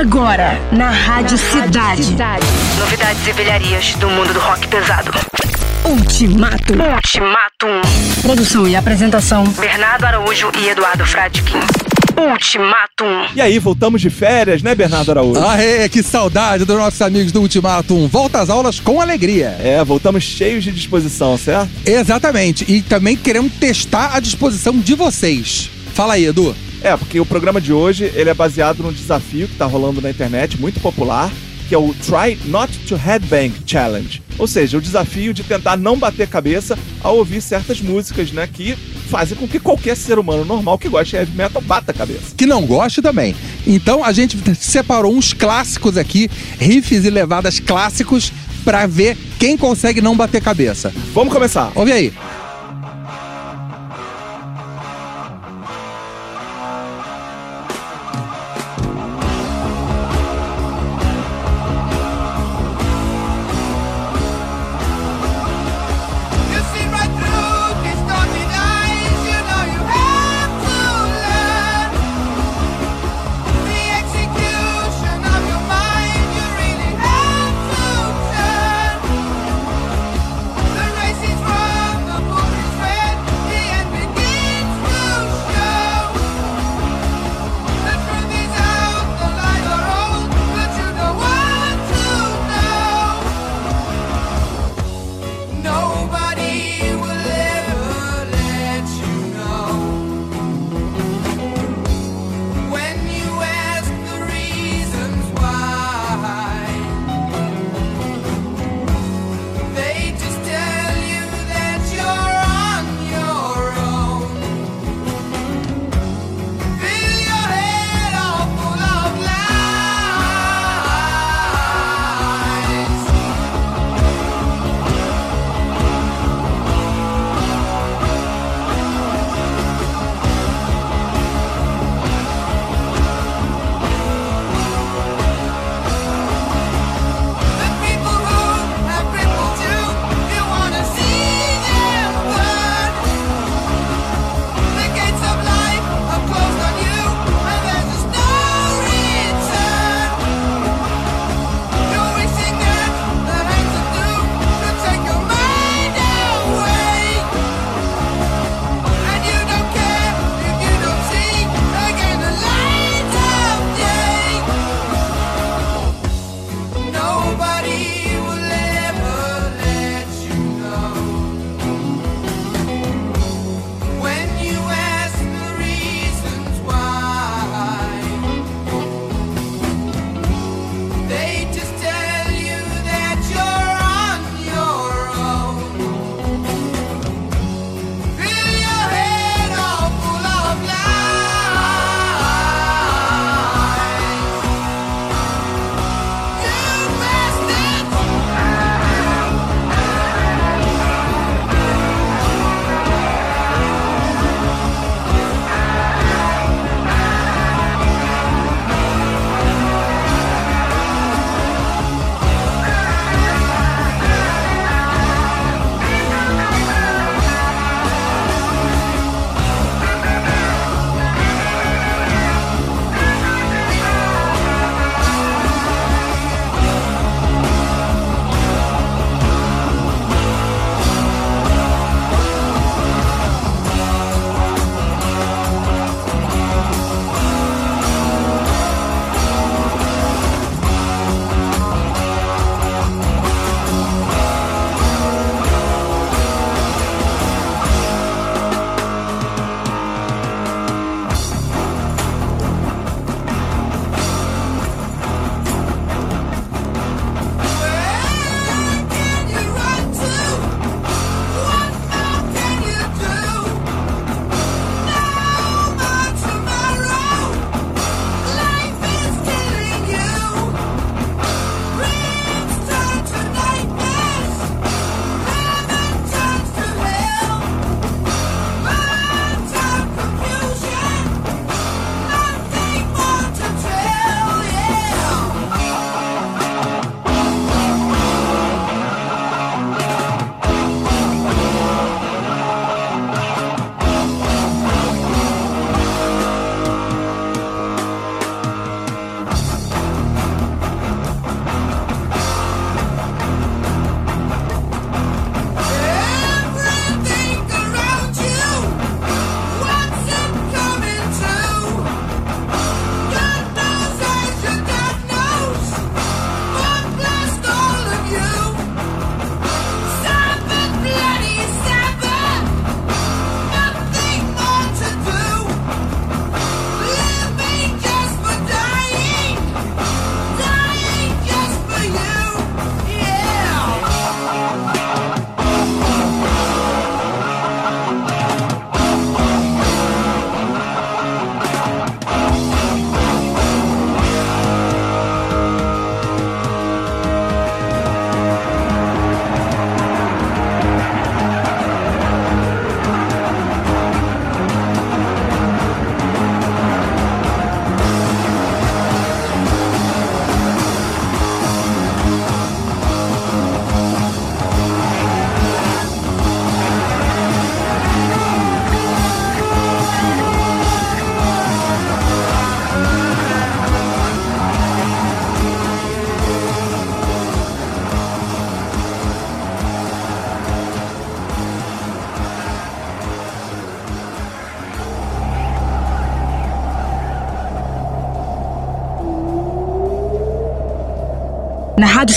Agora, na Rádio Cidade. Novidades e velharias do mundo do rock pesado. Ultimato. Ultimatum. Produção e apresentação. Bernardo Araújo e Eduardo Fradkin. Ultimatum. E aí, voltamos de férias, né, Bernardo Araújo? Aê, que saudade dos nossos amigos do Ultimatum. Volta às aulas com alegria. É, voltamos cheios de disposição, certo? Exatamente. E também queremos testar a disposição de vocês. Fala aí, Edu. É, porque o programa de hoje ele é baseado num desafio que tá rolando na internet, muito popular, que é o Try Not to Headbang Challenge. Ou seja, o desafio de tentar não bater cabeça ao ouvir certas músicas, né, que fazem com que qualquer ser humano normal que goste de heavy metal bata a cabeça. Que não goste também. Então a gente separou uns clássicos aqui, riffs e levadas clássicos, pra ver quem consegue não bater cabeça. Vamos começar. Ouve aí.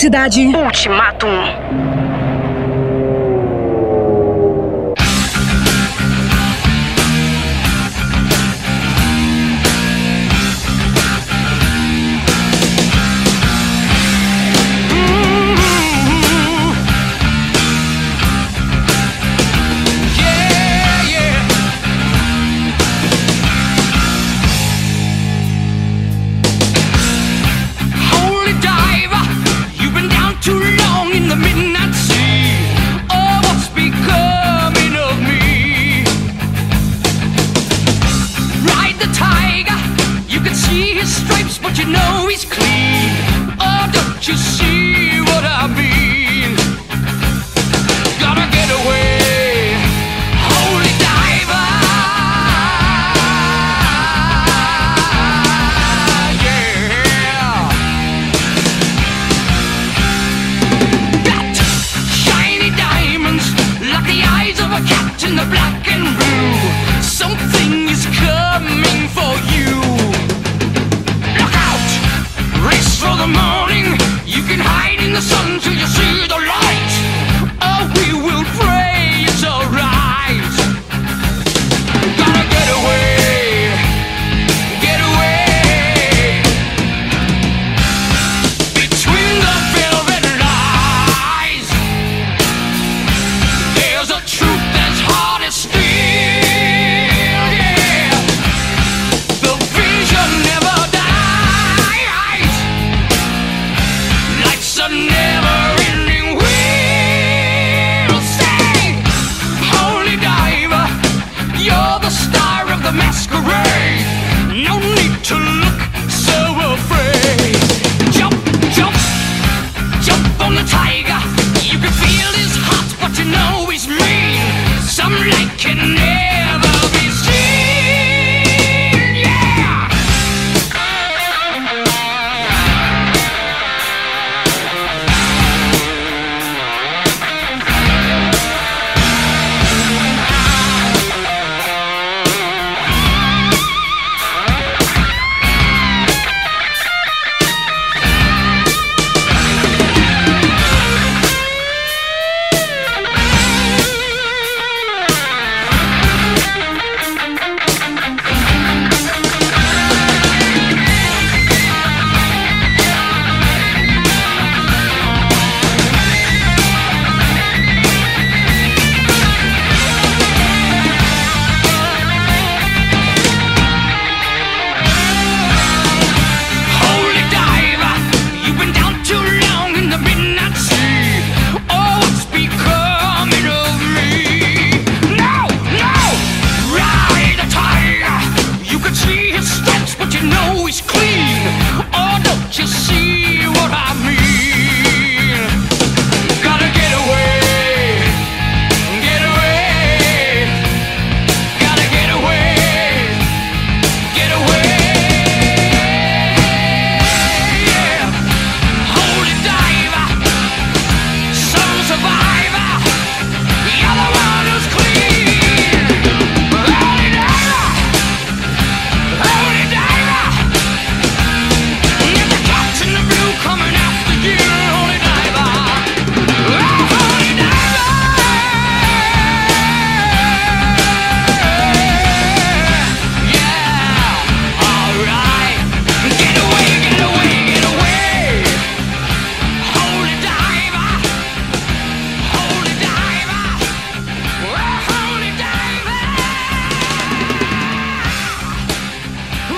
Cidade. Ultimatum.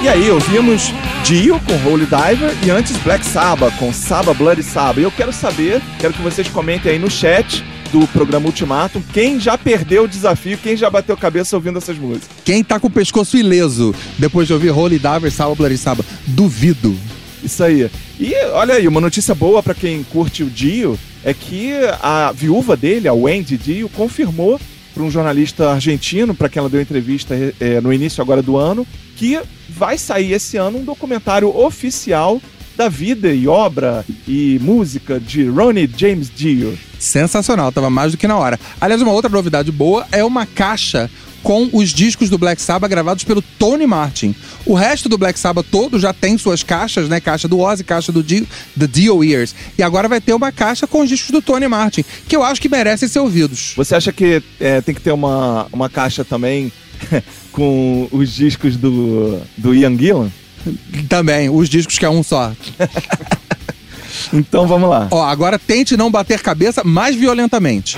E aí, ouvimos Dio com Holy Diver e antes Black Sabbath com Saba Bloody Sabbath. E eu quero saber, quero que vocês comentem aí no chat do programa Ultimatum, quem já perdeu o desafio, quem já bateu cabeça ouvindo essas músicas. Quem tá com o pescoço ileso depois de ouvir Holy Diver, Salva Bloody Sabbath? Duvido. Isso aí. E olha aí, uma notícia boa pra quem curte o Dio é que a viúva dele, a Wendy Dio, confirmou para um jornalista argentino, para quem ela deu entrevista eh, no início agora do ano, que vai sair esse ano um documentário oficial da vida e obra e música de Ronnie James Dio. Sensacional, tava mais do que na hora. Aliás, uma outra novidade boa é uma caixa com os discos do Black Sabbath gravados pelo Tony Martin. O resto do Black Sabbath todo já tem suas caixas, né? Caixa do Ozzy, caixa do Dio, The Dio Ears. E agora vai ter uma caixa com os discos do Tony Martin, que eu acho que merecem ser ouvidos. Você acha que é, tem que ter uma, uma caixa também com os discos do, do Ian Gillan? Também, os discos que é um só. Então vamos lá. Ó, agora tente não bater cabeça mais violentamente.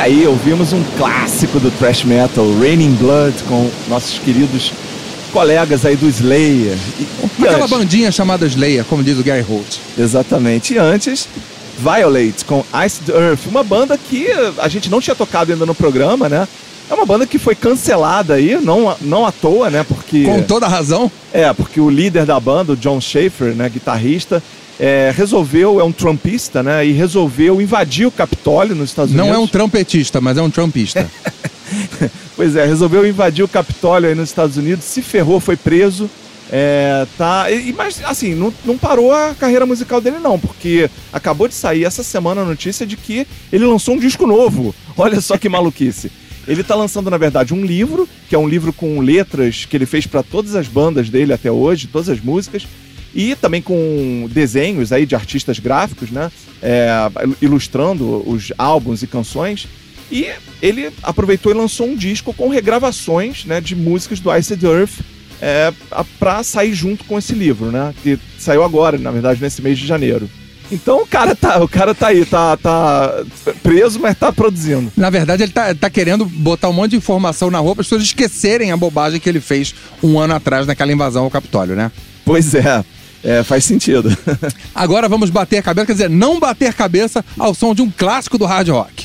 E aí ouvimos um clássico do thrash metal, Raining Blood, com nossos queridos colegas aí do Slayer. E, e Aquela antes- bandinha chamada Slayer, como diz o Gary Holt. Exatamente. E antes, Violate com Ice Earth, uma banda que a gente não tinha tocado ainda no programa, né? É uma banda que foi cancelada aí, não, não à toa, né? Porque. Com toda razão. É, porque o líder da banda, o John Schaefer, né, guitarrista, é, resolveu, é um trumpista, né? E resolveu invadir o Capitólio nos Estados Não é um Unidos. trompetista, mas é um trumpista. Pois é, resolveu invadir o Capitólio aí nos Estados Unidos, se ferrou, foi preso. É, tá. E, mas, assim, não, não parou a carreira musical dele, não, porque acabou de sair essa semana a notícia de que ele lançou um disco novo. Olha só que maluquice. Ele tá lançando, na verdade, um livro, que é um livro com letras que ele fez para todas as bandas dele até hoje, todas as músicas, e também com desenhos aí de artistas gráficos, né? É, ilustrando os álbuns e canções. E ele aproveitou e lançou um disco com regravações né, de músicas do Ice the Earth é, a- pra sair junto com esse livro, né? Que saiu agora, na verdade, nesse mês de janeiro. Então o cara tá, o cara tá aí, tá, tá preso, mas tá produzindo. Na verdade, ele tá, tá querendo botar um monte de informação na rua para as pessoas esquecerem a bobagem que ele fez um ano atrás naquela invasão ao Capitólio, né? Pois é, é, faz sentido. Agora vamos bater cabeça, quer dizer, não bater cabeça ao som de um clássico do hard rock.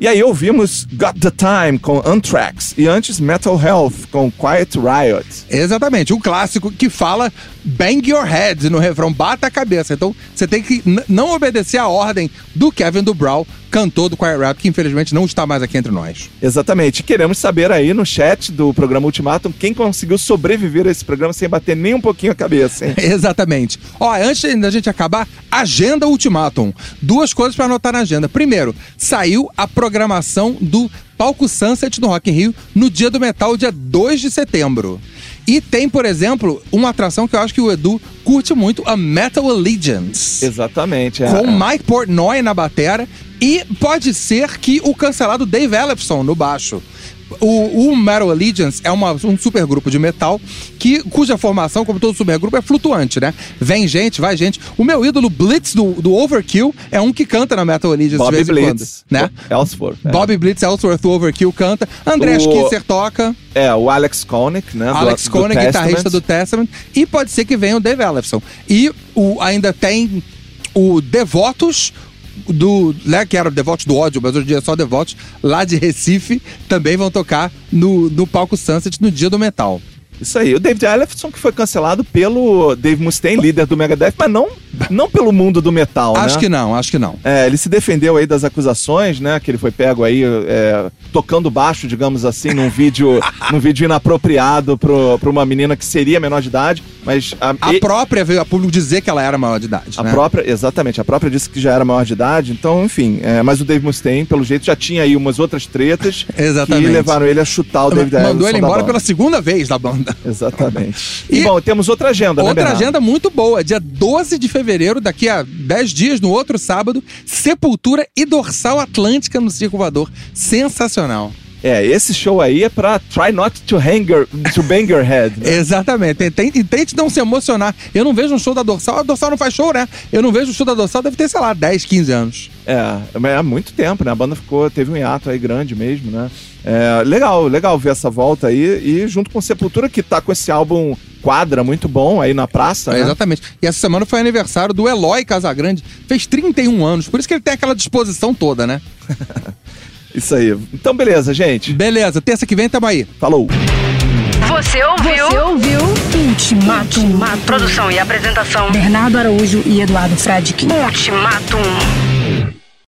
E aí ouvimos Got the Time com Anthrax e antes Metal Health com Quiet Riot. Exatamente, um clássico que fala bang your head no refrão, bata a cabeça. Então você tem que não obedecer a ordem do Kevin Dubrow, cantor do Quiet Rap, que infelizmente não está mais aqui entre nós. Exatamente. Queremos saber aí no chat do programa Ultimatum quem conseguiu sobreviver a esse programa sem bater nem um pouquinho a cabeça, hein? Exatamente. Ó, antes da gente acabar, agenda Ultimatum. Duas coisas para anotar na agenda. Primeiro, saiu a programação do Palco Sunset no Rock in Rio no Dia do Metal, dia 2 de setembro. E tem, por exemplo, uma atração que eu acho que o Edu curte muito, a Metal Allegiance. Exatamente. é. com Mike Portnoy na batera e pode ser que o cancelado Dave Ellefson no baixo. O, o Metal Allegiance é uma, um supergrupo de metal que, cuja formação, como todo supergrupo, é flutuante, né? Vem gente, vai gente. O meu ídolo Blitz do, do Overkill é um que canta na Metal Allegiance de Bobby vez em Blitz. quando, né? Ellsworth. é. Bobby Blitz, Ellsworth do Overkill canta. André O- Kisser toca. É, o Alex Koenig, né? do- Alex do Koenig, guitarrista Testament. do Testament. E pode ser que venha o Dave Ellefson. E o, ainda tem o Devotos, do, né, que era o Devotos do ódio, mas hoje em dia é só Devotos, lá de Recife, também vão tocar no, no palco Sunset no dia do metal. Isso aí. O David Ellefson que foi cancelado pelo Dave Mustaine, líder do Megadeth, mas não, não pelo mundo do metal, acho né? que não, acho que não. É, ele se defendeu aí das acusações, né? Que ele foi pego aí é, tocando baixo, digamos assim, num vídeo, num vídeo inapropriado pro, pra uma menina que seria menor de idade, mas a, A e- própria veio a público dizer que ela era maior de idade. a né? própria, exatamente, a própria disse que já era maior de idade, então, enfim, é, mas o Dave Mustaine, pelo jeito, já tinha aí umas outras tretas Exatamente. que levaram ele a chutar o David Mandou ele embora pela segunda vez da banda. Exatamente. E, E- bom, temos outra agenda, né, Outra agenda muito boa. Dia 12 de fevereiro, daqui a 10 dias, no outro sábado, Sepultura e Dorsal Atlântica no Circo Voador. Sensacional. É, esse show aí é pra try not to, hang your, to bang your head. né? Exatamente. Tente, e tente não se emocionar. Eu não vejo um show da Dorsal. A Dorsal não faz show, né? Eu não vejo um show da Dorsal, deve ter, sei lá, 10, 15 anos. É, mas há muito tempo, né? A banda ficou, teve um hiato aí grande mesmo, né? É, legal, legal ver essa volta aí. E junto com Sepultura, que tá com esse álbum quadra muito bom aí na praça, É, né? Exatamente. E essa semana foi aniversário do Eloy Casagrande. Fez 31 anos, por isso que ele tem aquela disposição toda, né? Isso aí. Então, beleza, gente. Beleza, terça que vem tamo aí. Falou. Você ouviu? Você ouviu Ultimatum. Produção e apresentação. Bernardo Araújo e Eduardo Fradkin. Ultimatum.